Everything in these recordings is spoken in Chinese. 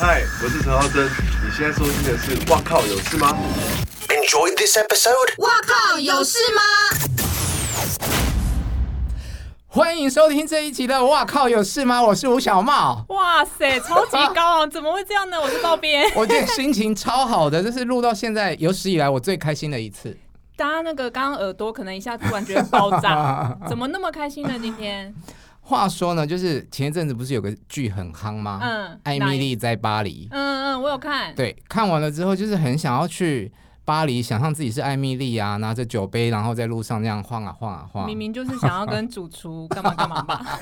嗨，我是陈浩森，你现在收听的是《哇靠有事吗》？Enjoy this episode。哇靠有事吗？欢迎收听这一集的《哇靠有事吗》？我是吴小茂。哇塞，超级高啊！怎么会这样呢？我是道边。我今天心情超好的，这是录到现在有史以来我最开心的一次。大家那个刚刚耳朵可能一下突然觉得爆炸，怎么那么开心呢？今天？话说呢，就是前一阵子不是有个剧很夯吗？嗯，艾米丽在巴黎。嗯嗯，我有看。对，看完了之后就是很想要去巴黎，想象自己是艾米丽啊，拿着酒杯，然后在路上这样晃啊晃啊晃。明明就是想要跟主厨干嘛干嘛吧。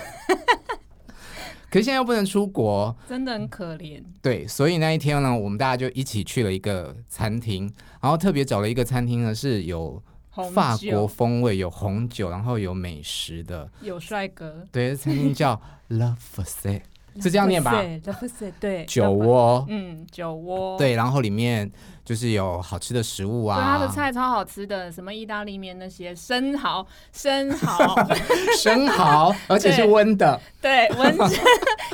可是现在又不能出国，真的很可怜。对，所以那一天呢，我们大家就一起去了一个餐厅，然后特别找了一个餐厅呢，是有。法国风味，有红酒，然后有美食的，有帅哥。对，餐厅叫 Le Fossé，是这样念吧？对，酒窝，嗯，酒窝，对，然后里面。就是有好吃的食物啊，对，他的菜超好吃的，什么意大利面那些生蚝，生蚝，生蚝，而且是温的，对，温，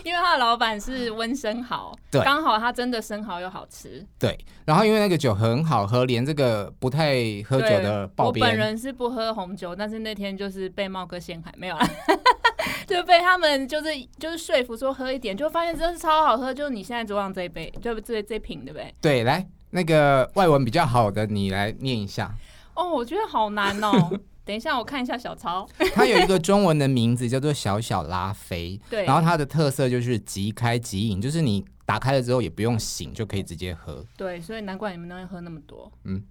因为他的老板是温生蚝，对，刚好他真的生蚝又好吃，对，然后因为那个酒很好喝，连这个不太喝酒的爆边，我本人是不喝红酒，但是那天就是被茂哥陷害，没有啊，就被他们就是就是说服说喝一点，就发现真的是超好喝，就是你现在桌上这一杯，就这？这瓶对不对？对，来。那个外文比较好的，你来念一下。哦，我觉得好难哦。等一下，我看一下小超。它有一个中文的名字叫做小小拉菲。对。然后它的特色就是即开即饮，就是你打开了之后也不用醒就可以直接喝。对，所以难怪你们能喝那么多。嗯。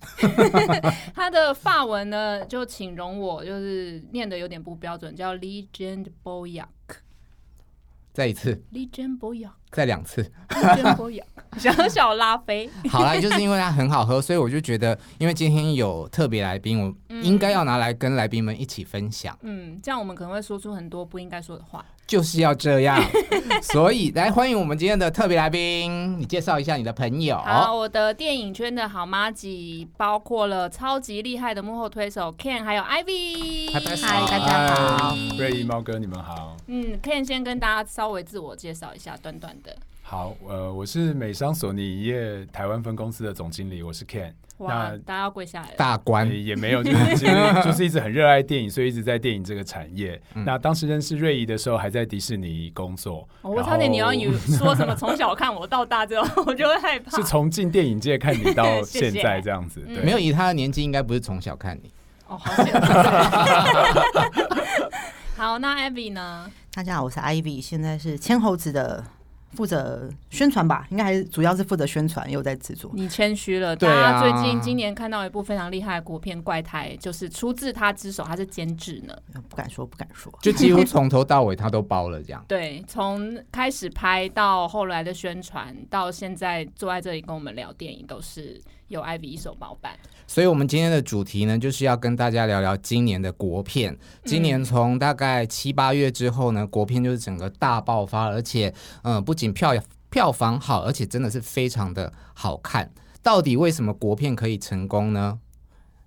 它的法文呢，就请容我就是念的有点不标准，叫 Legend Boyac。再一次。Legend Boyac。再两次。Legend Boyac。小小拉菲，好啦，就是因为它很好喝，所以我就觉得，因为今天有特别来宾，我应该要拿来跟来宾们一起分享。嗯，这样我们可能会说出很多不应该说的话。就是要这样，所以来欢迎我们今天的特别来宾，你介绍一下你的朋友。好，我的电影圈的好妈吉，包括了超级厉害的幕后推手 Ken，还有 Ivy。嗨，大家好，瑞怡猫哥，你们好。嗯，Ken 先跟大家稍微自我介绍一下，短短的。好，呃，我是美商索尼影业台湾分公司的总经理，我是 Ken。哇，那大家要跪下来了。大官也没有，就是就是一直很热爱电影，所以一直在电影这个产业。嗯、那当时认识瑞怡的时候，还在迪士尼工作。哦、我差点你要以说什么从小看我到大之后，我就会害怕。是从进电影界看你到 现在这样子。没有以他的年纪，应该不是从小看你。哦，好。好，那 Ivy 呢？大家好，我是 Ivy，现在是千猴子的。负责宣传吧，应该还是主要是负责宣传，又在制作。你谦虚了，对啊。大家最近今年看到一部非常厉害的国片《怪胎》，就是出自他之手，他是监制呢。不敢说，不敢说，就几乎从头到尾他都包了这样。对，从开始拍到后来的宣传，到现在坐在这里跟我们聊电影，都是有 Ivy 一手包办。所以，我们今天的主题呢，就是要跟大家聊聊今年的国片。今年从大概七八月之后呢，国片就是整个大爆发，而且，嗯、呃，不仅票票房好，而且真的是非常的好看。到底为什么国片可以成功呢？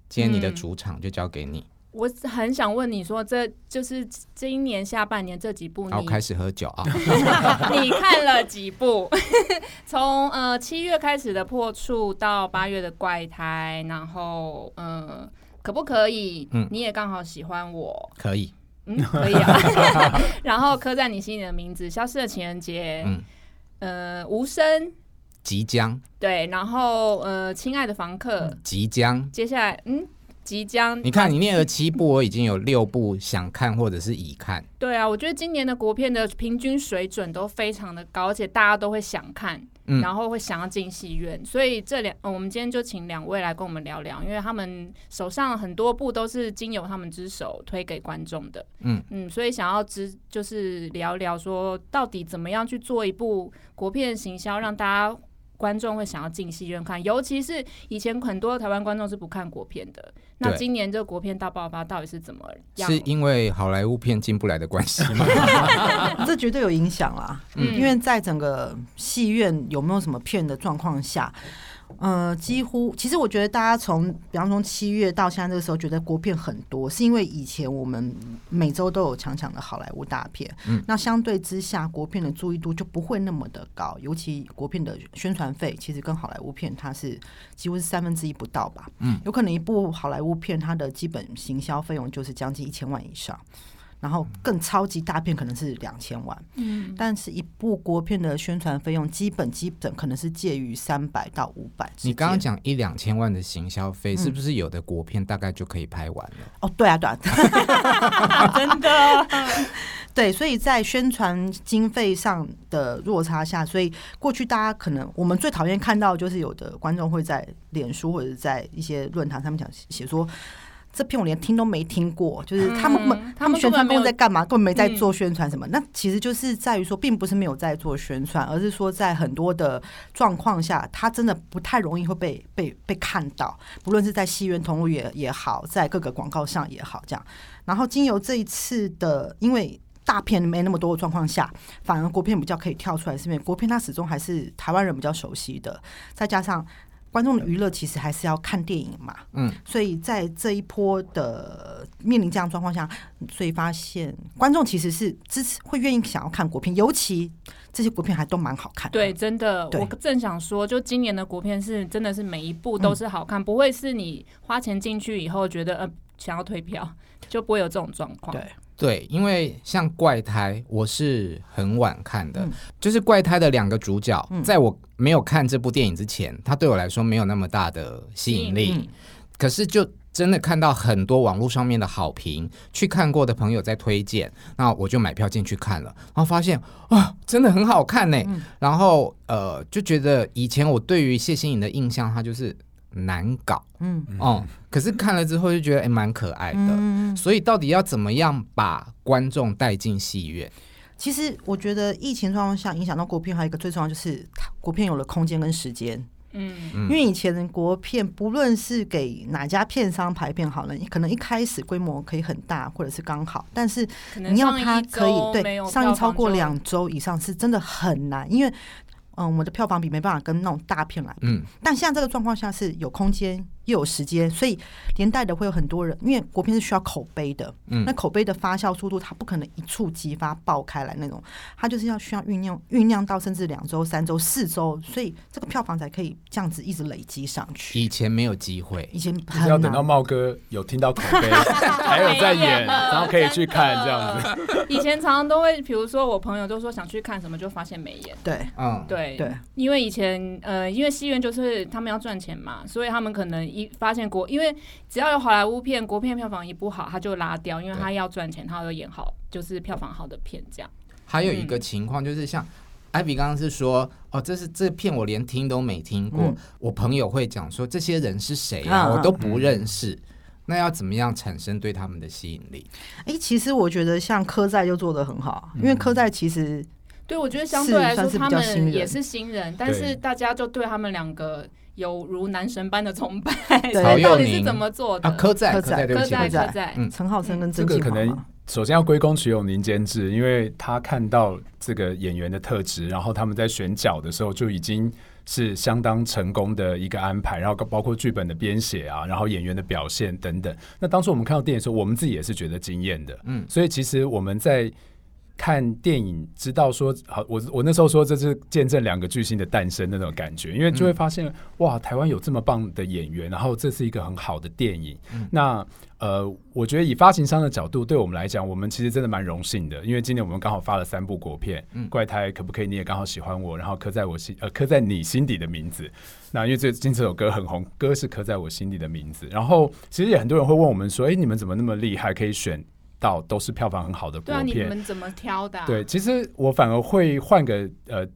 今天你的主场就交给你。嗯我很想问你说，这就是今年下半年这几部，你开始喝酒啊？你看了几部？从呃七月开始的破处到八月的怪胎，然后嗯、呃，可不可以？嗯，你也刚好喜欢我，可以，嗯，可以啊。然后刻在你心里的名字，消失的情人节，嗯，呃，无声，即将，对，然后呃，亲爱的房客，即将，接下来，嗯。即将，你看你念了七部，我已经有六部想看或者是已看。对啊，我觉得今年的国片的平均水准都非常的高，而且大家都会想看，嗯、然后会想要进戏院。所以这两、呃，我们今天就请两位来跟我们聊聊，因为他们手上很多部都是经由他们之手推给观众的。嗯嗯，所以想要知就是聊聊说，到底怎么样去做一部国片行销，让大家。观众会想要进戏院看，尤其是以前很多台湾观众是不看国片的。那今年这个国片大爆发到底是怎么样？是因为好莱坞片进不来的关系吗？这绝对有影响啦。嗯，因为在整个戏院有没有什么片的状况下，呃，几乎其实我觉得大家从比方从七月到现在这个时候，觉得国片很多，是因为以前我们每周都有强强的好莱坞大片，嗯，那相对之下，国片的注意度就不会那么的高，尤其国片的宣传费，其实跟好莱坞片它是几乎是三分之一不到吧，嗯，有可能一部好莱坞片它的基本行销费用就是将近一千万以上。然后更超级大片可能是两千万，嗯，但是一部国片的宣传费用基本基本可能是介于三百到五百。你刚刚讲一两千万的行销费，是不是有的国片大概就可以拍完了？哦，对啊，对啊，真的，对，所以在宣传经费上的落差下，所以过去大家可能我们最讨厌看到就是有的观众会在脸书或者在一些论坛上面讲写说。这片我连听都没听过，就是他们、嗯、他们宣传部在干嘛？根本没在做宣传什么。嗯、那其实就是在于说，并不是没有在做宣传，而是说在很多的状况下，他真的不太容易会被被被看到。不论是在戏院同路也也好，在各个广告上也好，这样。然后经由这一次的，因为大片没那么多的状况下，反而国片比较可以跳出来，是因为国片它始终还是台湾人比较熟悉的，再加上。观众的娱乐其实还是要看电影嘛，嗯，所以在这一波的面临这样状况下，所以发现观众其实是支持，会愿意想要看国片，尤其这些国片还都蛮好看。对，真的，我正想说，就今年的国片是真的是每一部都是好看，嗯、不会是你花钱进去以后觉得呃想要退票，就不会有这种状况。对。对，因为像怪胎，我是很晚看的，嗯、就是怪胎的两个主角，嗯、在我没有看这部电影之前，他对我来说没有那么大的吸引力。嗯、可是就真的看到很多网络上面的好评，去看过的朋友在推荐，那我就买票进去看了，然后发现哇，真的很好看呢。嗯、然后呃，就觉得以前我对于谢欣颖的印象，他就是。难搞，嗯哦，可是看了之后就觉得哎，蛮可爱的。嗯、所以到底要怎么样把观众带进戏院？其实我觉得疫情状况下影响到国片，还有一个最重要就是国片有了空间跟时间。嗯，因为以前的国片不论是给哪家片商排片好了，你可能一开始规模可以很大，或者是刚好，但是你要它可以对上映超过两周以上，是真的很难，因为。嗯，我们的票房比没办法跟那种大片来比。嗯，但现在这个状况下是有空间。又有时间，所以连带的会有很多人，因为国片是需要口碑的，嗯，那口碑的发酵速度，它不可能一触即发爆开来那种，它就是要需要酝酿，酝酿到甚至两周、三周、四周，所以这个票房才可以这样子一直累积上去。以前没有机会，以前就是要等到茂哥有听到口碑，还有在演，然后可以去看这样子。以前常常都会，比如说我朋友都说想去看什么，就发现没演。对，嗯，对对，因为以前呃，因为戏院就是他们要赚钱嘛，所以他们可能。一发现国，因为只要有好莱坞片，国片票房一不好，他就拉掉，因为他要赚钱，他要演好，就是票房好的片这样。还有一个情况就是像艾比刚刚是说，哦，这是这片我连听都没听过，嗯、我朋友会讲说这些人是谁啊，我都不认识，嗯、那要怎么样产生对他们的吸引力？哎、欸，其实我觉得像柯在就做的很好，因为柯在其实对我觉得相对来说他们也是新人，但是大家就对他们两个。有如男神般的崇拜，到底是怎么做的？柯在，柯在，柯在，柯在。嗯，陈浩森跟这个可能首先要归功徐永宁监制，因为他看到这个演员的特质，然后他们在选角的时候就已经是相当成功的一个安排，然后包括剧本的编写啊，然后演员的表现等等。那当初我们看到电影的时候，我们自己也是觉得惊艳的。嗯，所以其实我们在。看电影，知道说好，我我那时候说这是见证两个巨星的诞生那种感觉，因为就会发现、嗯、哇，台湾有这么棒的演员，然后这是一个很好的电影。嗯、那呃，我觉得以发行商的角度，对我们来讲，我们其实真的蛮荣幸的，因为今年我们刚好发了三部国片，嗯、怪胎可不可以？你也刚好喜欢我，然后刻在我心呃刻在你心底的名字。那因为最近这首歌很红，歌是刻在我心底的名字。然后其实也很多人会问我们说，哎、欸，你们怎么那么厉害，可以选？到都是票房很好的国片，对啊，你们怎么挑的啊？对，其实我反而会换个呃。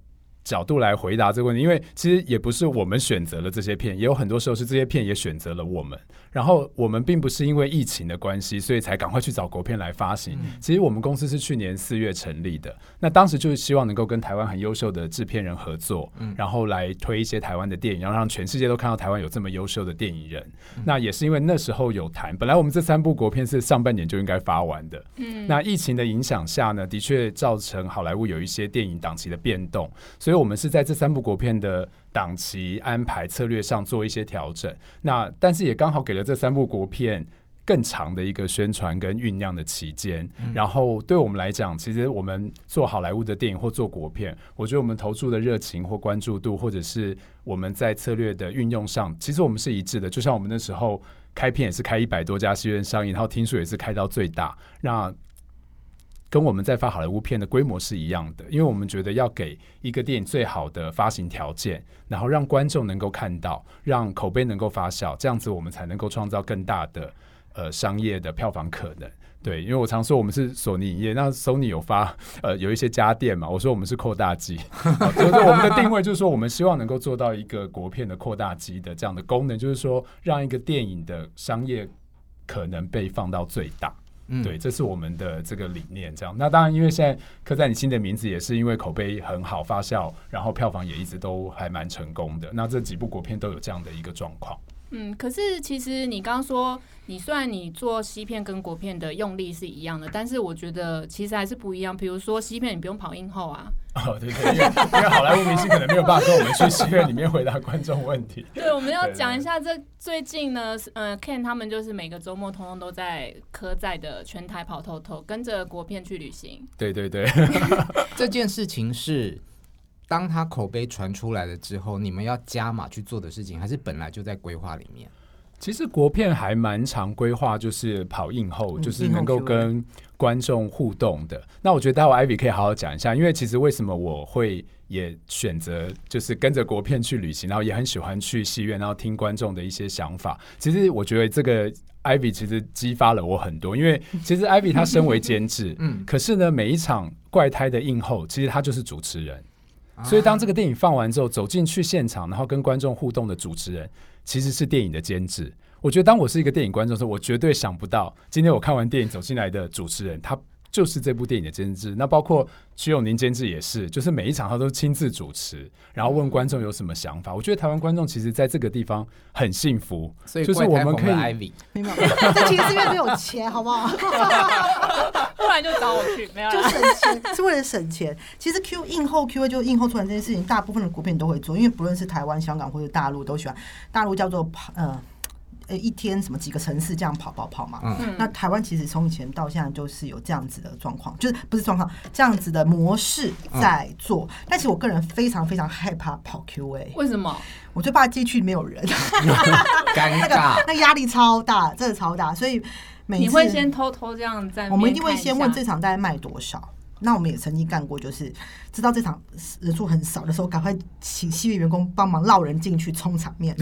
角度来回答这个问题，因为其实也不是我们选择了这些片，也有很多时候是这些片也选择了我们。然后我们并不是因为疫情的关系，所以才赶快去找国片来发行。嗯、其实我们公司是去年四月成立的，那当时就是希望能够跟台湾很优秀的制片人合作，嗯、然后来推一些台湾的电影，然后让全世界都看到台湾有这么优秀的电影人。嗯、那也是因为那时候有谈，本来我们这三部国片是上半年就应该发完的。嗯，那疫情的影响下呢，的确造成好莱坞有一些电影档期的变动，所以。我们是在这三部国片的档期安排策略上做一些调整。那但是也刚好给了这三部国片更长的一个宣传跟酝酿的期间。嗯、然后对我们来讲，其实我们做好莱坞的电影或做国片，我觉得我们投注的热情或关注度，或者是我们在策略的运用上，其实我们是一致的。就像我们那时候开片也是开一百多家戏院上映，然后听说也是开到最大。那跟我们在发好莱坞片的规模是一样的，因为我们觉得要给一个电影最好的发行条件，然后让观众能够看到，让口碑能够发酵，这样子我们才能够创造更大的呃商业的票房可能。对，因为我常说我们是索尼影业，那 Sony 有发呃有一些家电嘛，我说我们是扩大机，就是我们的定位就是说，我们希望能够做到一个国片的扩大机的这样的功能，就是说让一个电影的商业可能被放到最大。嗯，对，这是我们的这个理念，这样。那当然，因为现在刻在你心的名字也是因为口碑很好发酵，然后票房也一直都还蛮成功的。那这几部国片都有这样的一个状况。嗯，可是其实你刚刚说，你虽然你做西片跟国片的用力是一样的，但是我觉得其实还是不一样。比如说西片，你不用跑映后啊。哦，对对，因为因为好莱坞明星可能没有办法跟我们去戏院里面回答观众问题。对，我们要讲一下这最近呢，呃，Ken 他们就是每个周末通通都在科在的全台跑透透，跟着国片去旅行。对对对，这件事情是。当他口碑传出来了之后，你们要加码去做的事情，还是本来就在规划里面？其实国片还蛮常规划，就是跑映后，就是能够跟观众互动的。那我觉得待会 Ivy 可以好好讲一下，因为其实为什么我会也选择就是跟着国片去旅行，然后也很喜欢去戏院，然后听观众的一些想法。其实我觉得这个 Ivy 其实激发了我很多，因为其实 Ivy 他身为监制，嗯，可是呢，每一场怪胎的映后，其实他就是主持人。所以，当这个电影放完之后，走进去现场，然后跟观众互动的主持人，其实是电影的监制。我觉得，当我是一个电影观众的时候，我绝对想不到，今天我看完电影走进来的主持人，他。就是这部电影的监制，那包括徐永宁监制也是，就是每一场他都亲自主持，然后问观众有什么想法。我觉得台湾观众其实在这个地方很幸福，所以就是我们可以，没有，这其实是因为没有钱，好不好？不然就找我去，没有，就省钱，是为了省钱。其实 Q 映后 Q A 就映后出来这件事情，大部分的国片都会做，因为不论是台湾、香港或者大陆都喜欢。大陆叫做跑，呃。呃，一天什么几个城市这样跑跑跑嘛？嗯，那台湾其实从以前到现在都是有这样子的状况，就是不是状况，这样子的模式在做。嗯、但其实我个人非常非常害怕跑 Q&A，为什么？我最怕进去没有人，尴尬，那个压力超大，真的超大。所以每次你会先偷偷这样在，我们一定会先问这场大概卖多少。那我们也曾经干过，就是知道这场人数很少的时候，赶快请戏院员工帮忙绕人进去充场面，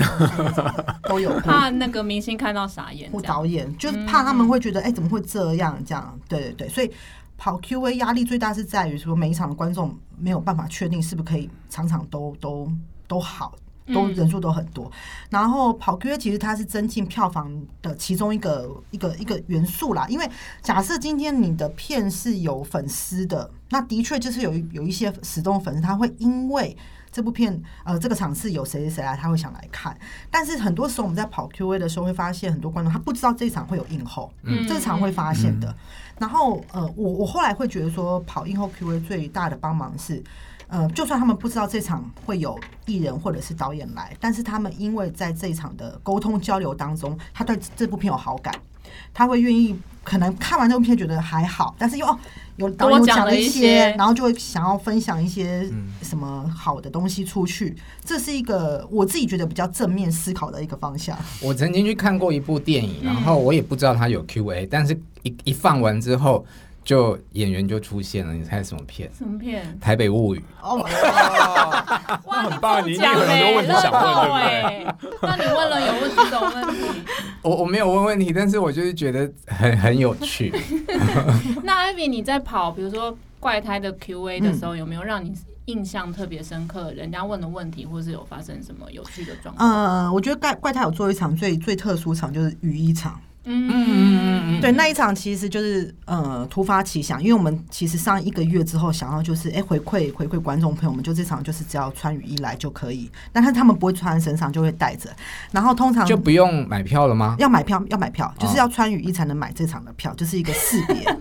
都有 怕那个明星看到傻眼，或导演就是怕他们会觉得，哎、嗯欸，怎么会这样？这样，对对对，所以跑 Q&A 压力最大是在于说，每一场的观众没有办法确定是不是可以场场都都都好。都人数都很多，然后跑 Q&A 其实它是增进票房的其中一个一个一个元素啦。因为假设今天你的片是有粉丝的，那的确就是有有一些死忠粉丝，他会因为这部片呃这个场次有谁谁谁来，他会想来看。但是很多时候我们在跑 Q&A 的时候会发现，很多观众他不知道这一场会有映后，嗯，这场会发现的。然后呃，我我后来会觉得说，跑映后 Q&A 最大的帮忙是。呃，就算他们不知道这场会有艺人或者是导演来，但是他们因为在这一场的沟通交流当中，他对这部片有好感，他会愿意可能看完这部片觉得还好，但是又哦有导演讲了一些，然后就会想要分享一些什么好的东西出去。这是一个我自己觉得比较正面思考的一个方向。我曾经去看过一部电影，然后我也不知道它有 Q&A，但是一一放完之后。就演员就出现了，你猜什么片？什么片？台北物语。哦，哇，很棒！你你有很多问题想问，对不对？那你问了有问几种问题？我我没有问问题，但是我就是觉得很很有趣。那 Ivy，你在跑，比如说怪胎的 Q&A 的时候，有没有让你印象特别深刻？人家问的问题，或是有发生什么有趣的状况？呃，我觉得怪怪胎有做一场最最特殊场，就是雨衣场。嗯嗯嗯嗯对，那一场其实就是呃突发奇想，因为我们其实上一个月之后想要就是哎回馈回馈观众朋友们，就这场就是只要穿雨衣来就可以，但是他们不会穿身上，就会带着，然后通常就不用买票了吗？要买票要买票，就是要穿雨衣才能买这场的票，就是一个识别。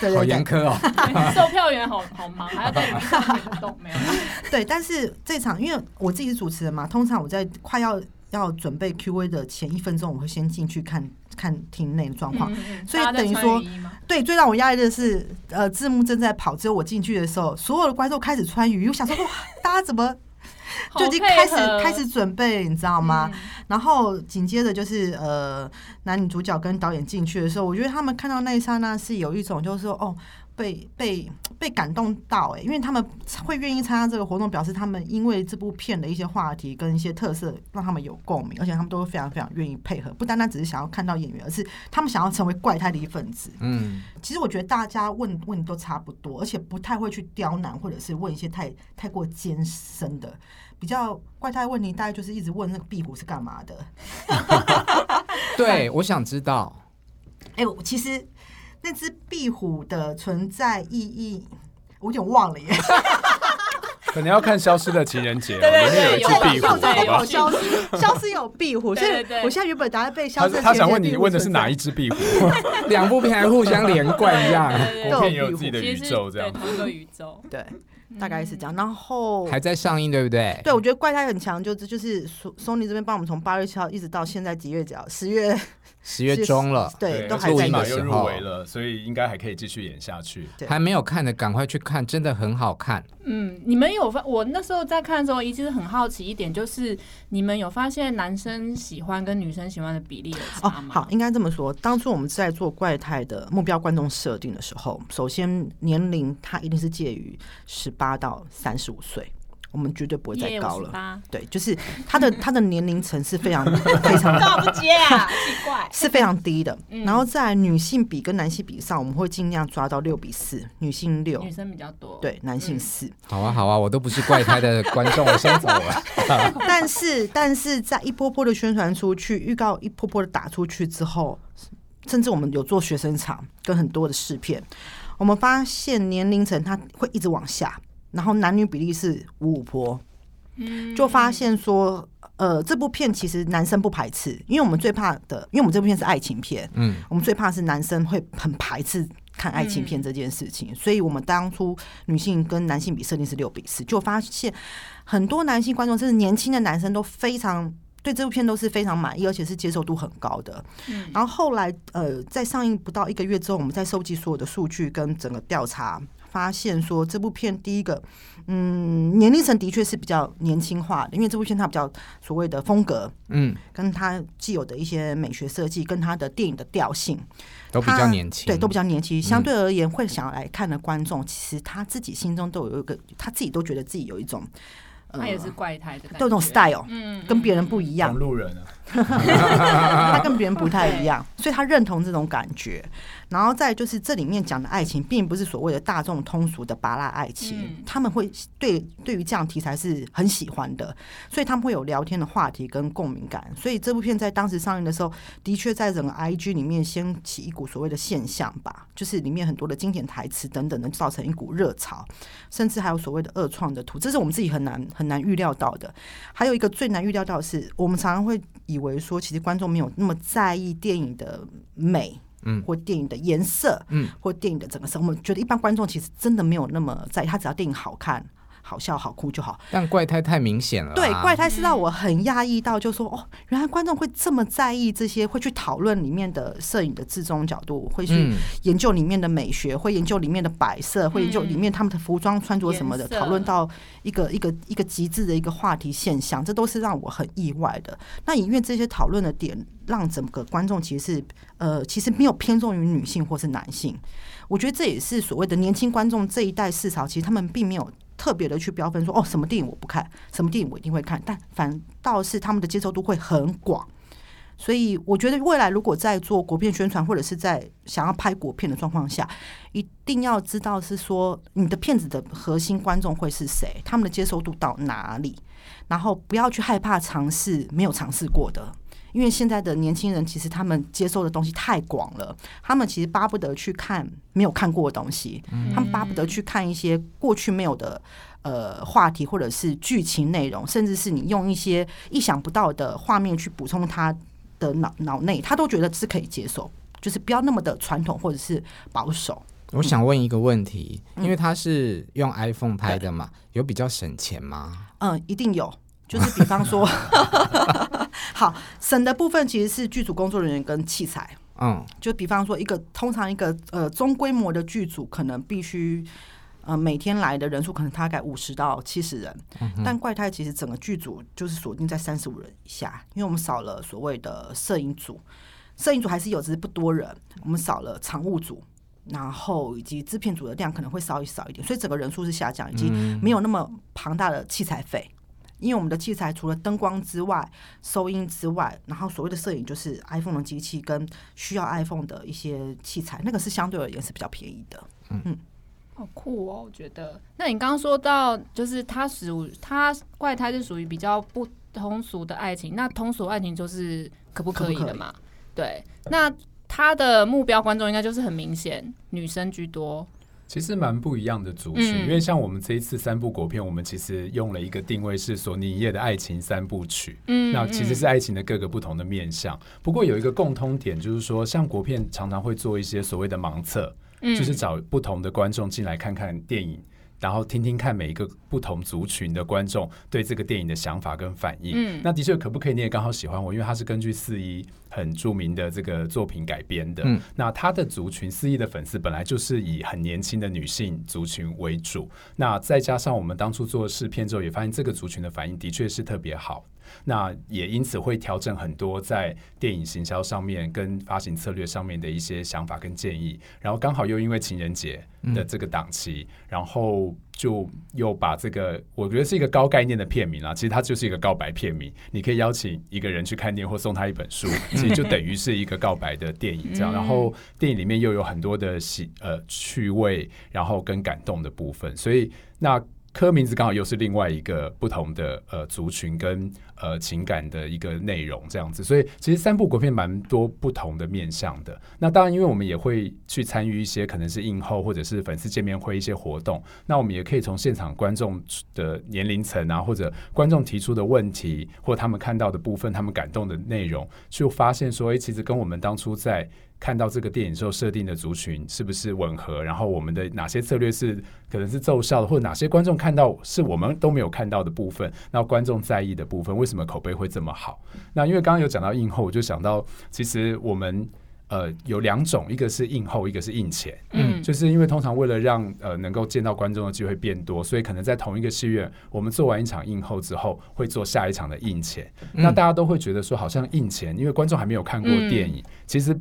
对对好对严苛哦。售票员好好忙，还要在里面上面动，没有。对，但是这场因为我自己是主持人嘛，通常我在快要要准备 Q&A 的前一分钟，我会先进去看看厅内的状况。所以等于说对，最让我压抑的是，呃，字幕正在跑，只有我进去的时候，所有的观众开始穿雨衣，我想说哇，大家怎么就已经开始开始准备，你知道吗？嗯然后紧接着就是呃，男女主角跟导演进去的时候，我觉得他们看到那一刹那是有一种就是说哦。被被被感动到哎、欸，因为他们会愿意参加这个活动，表示他们因为这部片的一些话题跟一些特色，让他们有共鸣，而且他们都非常非常愿意配合，不单单只是想要看到演员，而是他们想要成为怪胎的一份子。嗯，其实我觉得大家问问题都差不多，而且不太会去刁难，或者是问一些太太过艰深的，比较怪胎问题，大概就是一直问那个壁虎是干嘛的。对，我想知道。哎、我其实。那只壁虎的存在意义，我有点忘了耶。可能要看《消失的情人节》哦，对对对里面有一只壁虎？消失，消失有壁虎，所以对对对我现在原本答案被消失的他想问你问的是哪一只壁虎？两部片还互相连贯一样，对对国片也有自己的宇宙，这样对同一个宇宙。对，大概是这样。然后还在上映，对不对？对，我觉得怪胎很强，就就是索 Sony 这边帮我们从八月七号一直到现在几月几号？十月 十月中了，对，都还在演起码又入的时候围了，所以应该还可以继续演下去。对还没有看的赶快去看，真的很好看。嗯，你们有发？我那时候在看的时候，一直很好奇一点，就是你们有发现男生喜欢跟女生喜欢的比例有哦差，吗？好，应该这么说。当初我们在做怪胎的目标观众设定的时候，首先年龄它一定是介于十八到三十五岁，我们绝对不会再高了。对，就是他的他的年龄层是非常 非常高不接啊？奇怪。是非常低的。嗯然后在女性比跟男性比上，我们会尽量抓到六比四，女性六女，生比较多，对，男性嗯四。好啊，好啊，我都不是怪胎的观众，我先走了。但是但是在一波波的宣传出去，预告一波波的打出去之后，甚至我们有做学生场跟很多的试片，我们发现年龄层它会一直往下，然后男女比例是五五坡，嗯就发现说，呃，这部片其实男生不排斥，因为我们最怕的，因为我们这部片是爱情片，嗯，我们最怕是男生会很排斥看爱情片这件事情，所以我们当初女性跟男性比设定是六比四，就发现很多男性观众，甚至年轻的男生都非常对这部片都是非常满意，而且是接受度很高的。嗯然后后来呃，在上映不到一个月之后，我们在收集所有的数据跟整个调查。发现说这部片第一个，嗯，年龄层的确是比较年轻化的，因为这部片它比较所谓的风格，嗯，跟它既有的一些美学设计，跟它的电影的调性，都比较年轻，对，都比较年轻。相对而言，会想要来看的观众，其实他自己心中都有一个，他自己都觉得自己有一种，呃他也是怪胎的都有种 style，嗯，跟别人不一样，路人啊，他跟别人不太一样，所以他认同这种感觉。然后再就是这里面讲的爱情，并不是所谓的大众通俗的芭拉爱情，嗯他们会对对于这样题材是很喜欢的，所以他们会有聊天的话题跟共鸣感。所以这部片在当时上映的时候，的确在整个 IG 里面掀起一股所谓的现象吧，就是里面很多的经典台词等等的，造成一股热潮，甚至还有所谓的恶创的图，这是我们自己很难很难预料到的。还有一个最难预料到的是，我们常常会以为说，其实观众没有那么在意电影的美。嗯或电影的颜色，嗯，或电影的整个色，我们觉得一般观众其实真的没有那么在意，他只要电影好看、好笑、好哭就好。但怪胎太明显了啊，对，怪胎是让我很讶异到，就说哦，原来观众会这么在意这些，会去讨论里面的摄影的制中角度，会去嗯研究里面的美学，会研究里面的摆设，会研究里面他们的服装穿着什么的，讨论到一个一个一个极致的一个话题现象，这都是让我很意外的。那因为这些讨论的点，让整个观众其实是呃，其实没有偏重于女性或是男性。我觉得这也是所谓的年轻观众这一代市场，其实他们并没有特别的去标分说哦，什么电影我不看，什么电影我一定会看，但反倒是他们的接受度会很广。所以我觉得未来如果在做国片宣传，或者是在想要拍国片的状况下，一定要知道是说你的片子的核心观众会是谁，他们的接受度到哪里，然后不要去害怕尝试没有尝试过的。因为现在的年轻人其实他们接受的东西太广了，他们其实巴不得去看没有看过的东西，他们巴不得去看一些过去没有的呃话题或者是剧情内容，甚至是你用一些意想不到的画面去补充他的脑脑内，他都觉得是可以接受，就是不要那么的传统或者是保守。我想问一个问题，因为他是用 iPhone 拍的嘛，有比较省钱吗？嗯，一定有。就是比方说，好省的部分其实是剧组工作人员跟器材。嗯，就比方说一个通常一个呃中规模的剧组，可能必须呃每天来的人数可能大概五十到七十人，嗯、但怪胎其实整个剧组就是锁定在三十五人以下，因为我们少了所谓的摄影组，摄影组还是有，只是不多人。我们少了常务组，然后以及制片组的量可能会稍微少一点，所以整个人数是下降，以及没有那么庞大的器材费。因为我们的器材除了灯光之外，收音之外，然后所谓的摄影就是 iPhone 的机器跟需要 iPhone 的一些器材，那个是相对而言是比较便宜的。嗯嗯，好酷哦，我觉得。那你刚刚说到，就是它属于它怪胎是属于比较不通俗的爱情，那通俗爱情就是可不可以的嘛？对，那他的目标观众应该就是很明显，女生居多。其实蛮不一样的族群，嗯，因为像我们这一次三部国片，我们其实用了一个定位是索尼影业的爱情三部曲。嗯，那其实是爱情的各个不同的面向。不过有一个共通点，就是说，像国片常常会做一些所谓的盲测，就是找不同的观众进来看看电影。然后听听看每一个不同族群的观众对这个电影的想法跟反应。嗯，那的确可不可以？你也刚好喜欢我，因为它是根据四一很著名的这个作品改编的。嗯，那他的族群四一的粉丝本来就是以很年轻的女性族群为主。那再加上我们当初做试片之后，也发现这个族群的反应的确是特别好。那也因此会调整很多在电影行销上面跟发行策略上面的一些想法跟建议，然后刚好又因为情人节的这个档期，然后就又把这个我觉得是一个高概念的片名啦，其实它就是一个告白片名，你可以邀请一个人去看电影或送他一本书，其实就等于是一个告白的电影这样，然后电影里面又有很多的喜呃趣味，然后跟感动的部分，所以那。柯名字刚好又是另外一个不同的呃族群跟呃情感的一个内容这样子，所以其实三部国片蛮多不同的面向的。那当然，因为我们也会去参与一些可能是映后或者是粉丝见面会一些活动，那我们也可以从现场观众的年龄层啊，或者观众提出的问题，或他们看到的部分，他们感动的内容，去发现说，哎，其实跟我们当初在。看到这个电影之后设定的族群是不是吻合？然后我们的哪些策略是可能是奏效的，或者哪些观众看到是我们都没有看到的部分？那观众在意的部分，为什么口碑会这么好？那因为刚刚有讲到映后，我就想到其实我们呃有两种，一个是映后，一个是映前。嗯，就是因为通常为了让呃能够见到观众的机会变多，所以可能在同一个戏院，我们做完一场映后之后，会做下一场的映前。那大家都会觉得说，好像映前，因为观众还没有看过电影，其实。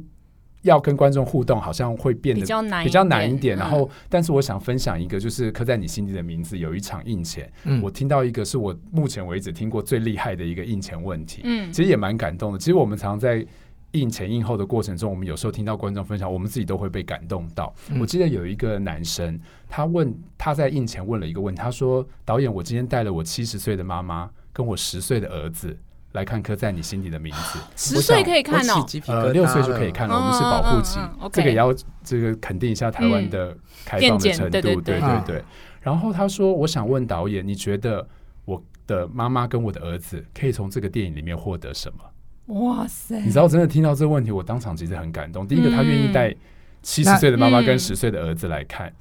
要跟观众互动，好像会变得比较难，比较难一点。然后，但是我想分享一个，就是刻在你心底的名字。有一场印前，我听到一个是我目前为止听过最厉害的一个印前问题。嗯，其实也蛮感动的。其实我们常常在印前印后的过程中，我们有时候听到观众分享，我们自己都会被感动到。我记得有一个男生，他问他在印前问了一个问题，他说：“导演，我今天带了我七十岁的妈妈跟我十岁的儿子。”来看刻在你心底的名字，十岁可以看哦，呃，六岁就可以看了。我们是保护级，这个也要这个肯定一下台湾的开放的程度，对对对对。然后他说：“我想问导演，你觉得我的妈妈跟我的儿子可以从这个电影里面获得什么？”哇塞！你知道，真的听到这个问题，我当场其实很感动。第一个，他愿意带七十岁的妈妈跟十岁的儿子来看，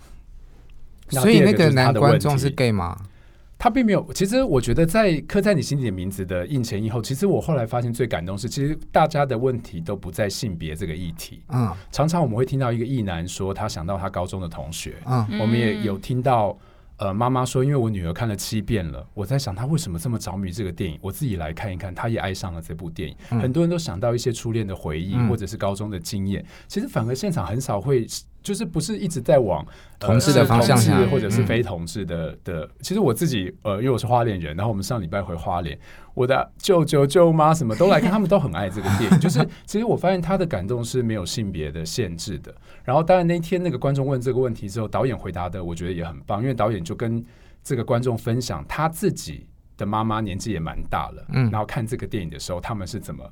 所以那个男观众是 gay 吗？他并没有，其实我觉得在刻在你心底的名字的印前印后，其实我后来发现最感动是，其实大家的问题都不在性别这个议题。嗯，常常我们会听到一个异男说他想到他高中的同学。嗯，我们也有听到呃妈妈说，因为我女儿看了七遍了，我在想她为什么这么着迷这个电影，我自己来看一看，她也爱上了这部电影。嗯，很多人都想到一些初恋的回忆或者是高中的经验，其实反而现场很少会。就是不是一直在往同志的方向，或者是非同志的的。其实我自己呃，因为我是花莲人，然后我们上礼拜回花莲，我的舅舅舅妈什么都来看，他们都很爱这个电影。就是其实我发现他的感动是没有性别的限制的。然后当然那天那个观众问这个问题之后，导演回答的我觉得也很棒，因为导演就跟这个观众分享他自己的妈妈年纪也蛮大了，嗯，然后看这个电影的时候他们是怎么。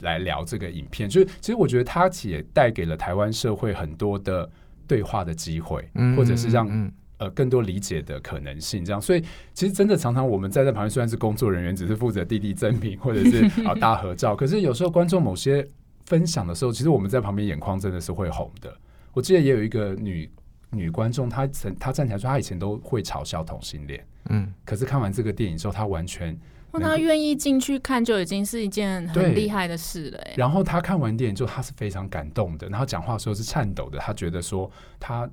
来聊这个影片，就是其实我觉得它也带给了台湾社会很多的对话的机会，嗯、或者是让、嗯、呃更多理解的可能性。这样，所以其实真的常常我们在这旁边虽然是工作人员，只是负责递递赠品或者是 啊大合照，可是有时候观众某些分享的时候，其实我们在旁边眼眶真的是会红的。我记得也有一个女女观众，她曾她站起来说，她以前都会嘲笑同性恋，嗯，可是看完这个电影之后，她完全，她愿意进去看就已经是一件很厉害的事了。哎，然后他看完电影之后，他是非常感动的，然后讲话的时候是颤抖的，他觉得说他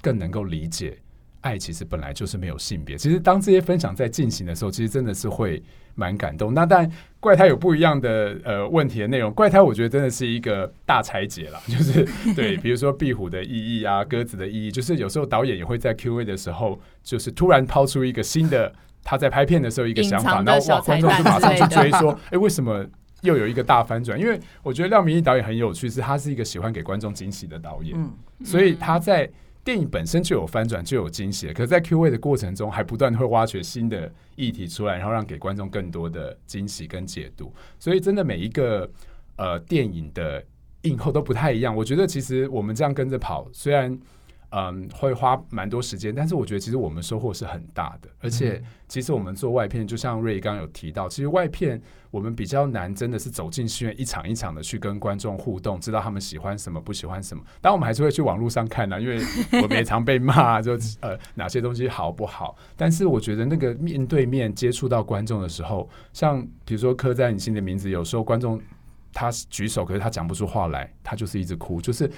更能够理解。爱其实本来就是没有性别。其实当这些分享在进行的时候，其实真的是会蛮感动。那但，怪胎有不一样的呃问题的内容。怪胎我觉得真的是一个大拆解了，就是对，比如说壁虎的意义啊，鸽子的意义，就是有时候导演也会在 Q&A 的时候，就是突然抛出一个新的他在拍片的时候一个想法，然后哇，观众就马上去追说，哎，为什么又有一个大翻转？因为我觉得廖明义导演很有趣，是他是一个喜欢给观众惊喜的导演，嗯，所以他在。电影本身就有翻转，就有惊喜，可是，在 Q&A 的过程中，还不断会挖掘新的议题出来，然后让给观众更多的惊喜跟解读。所以，真的每一个呃电影的映后都不太一样。我觉得，其实我们这样跟着跑，虽然。嗯，会花蛮多时间，但是我觉得其实我们收获是很大的。而且，其实我们做外片，就像瑞刚刚有提到，其实外片我们比较难，真的是走进戏院一场一场的去跟观众互动，知道他们喜欢什么，不喜欢什么。当然，我们还是会去网络上看呢，因为我们也常被骂，就呃 哪些东西好不好。但是我觉得那个面对面接触到观众的时候，像比如说刻在你心的名字，有时候观众他举手，可是他讲不出话来，他就是一直哭，就是。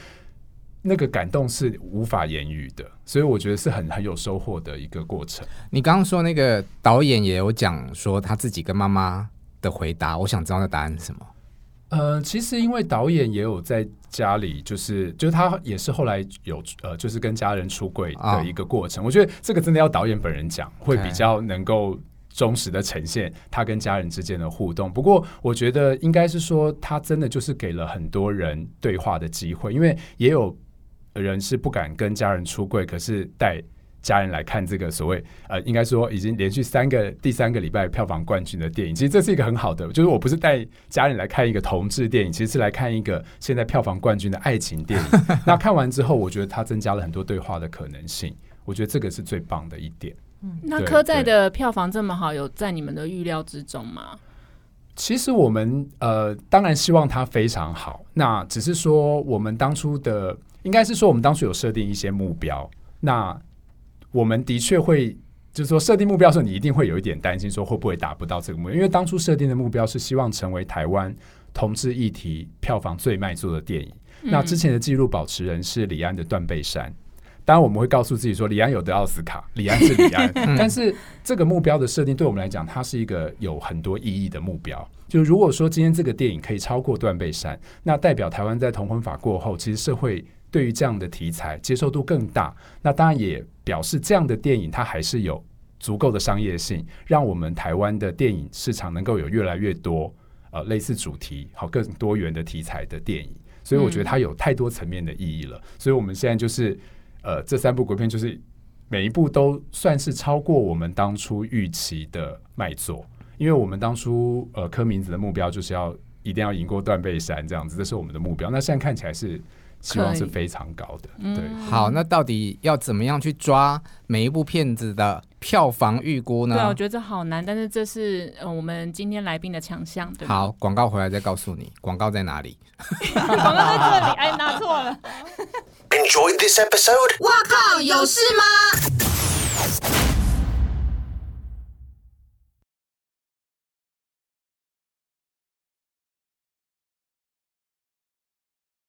那个感动是无法言语的，所以我觉得是很很有收获的一个过程。你刚刚说那个导演也有讲说他自己跟妈妈的回答，我想知道那答案是什么？呃，其实因为导演也有在家里，就是就是他也是后来有呃，就是跟家人出柜的一个过程。Oh. 我觉得这个真的要导演本人讲，会比较能够忠实的呈现他跟家人之间的互动。不过我觉得应该是说，他真的就是给了很多人对话的机会，因为也有。人是不敢跟家人出柜，可是带家人来看这个所谓呃，应该说已经连续三个第三个礼拜票房冠军的电影，其实这是一个很好的，就是我不是带家人来看一个同志电影，其实是来看一个现在票房冠军的爱情电影。那看完之后，我觉得它增加了很多对话的可能性，我觉得这个是最棒的一点。嗯，那科在的票房这么好，有在你们的预料之中吗？其实我们呃，当然希望它非常好，那只是说我们当初的。应该是说，我们当初有设定一些目标，那我们的确会，就是说设定目标的时候，你一定会有一点担心，说会不会达不到这个目标？因为当初设定的目标是希望成为台湾同志议题票房最卖座的电影。嗯、那之前的纪录保持人是李安的《断背山》，当然我们会告诉自己说，李安有得奥斯卡，李安是李安。但是这个目标的设定对我们来讲，它是一个有很多意义的目标。就如果说今天这个电影可以超过《断背山》，那代表台湾在同婚法过后，其实社会。对于这样的题材接受度更大，那当然也表示这样的电影它还是有足够的商业性，让我们台湾的电影市场能够有越来越多呃类似主题好更多元的题材的电影。所以我觉得它有太多层面的意义了。所以我们现在就是呃这三部国片就是每一部都算是超过我们当初预期的卖座，因为我们当初呃柯明子的目标就是要一定要赢过断背山这样子，这是我们的目标。那现在看起来是。希望是非常高的，对。好，那到底要怎么样去抓每一部片子的票房预估呢？对，我觉得这好难，但是这是呃我们今天来宾的强项。对，好，广告回来再告诉你，广告在哪里？广告在这里，哎，拿错了。Enjoy this episode？哇靠，有事吗？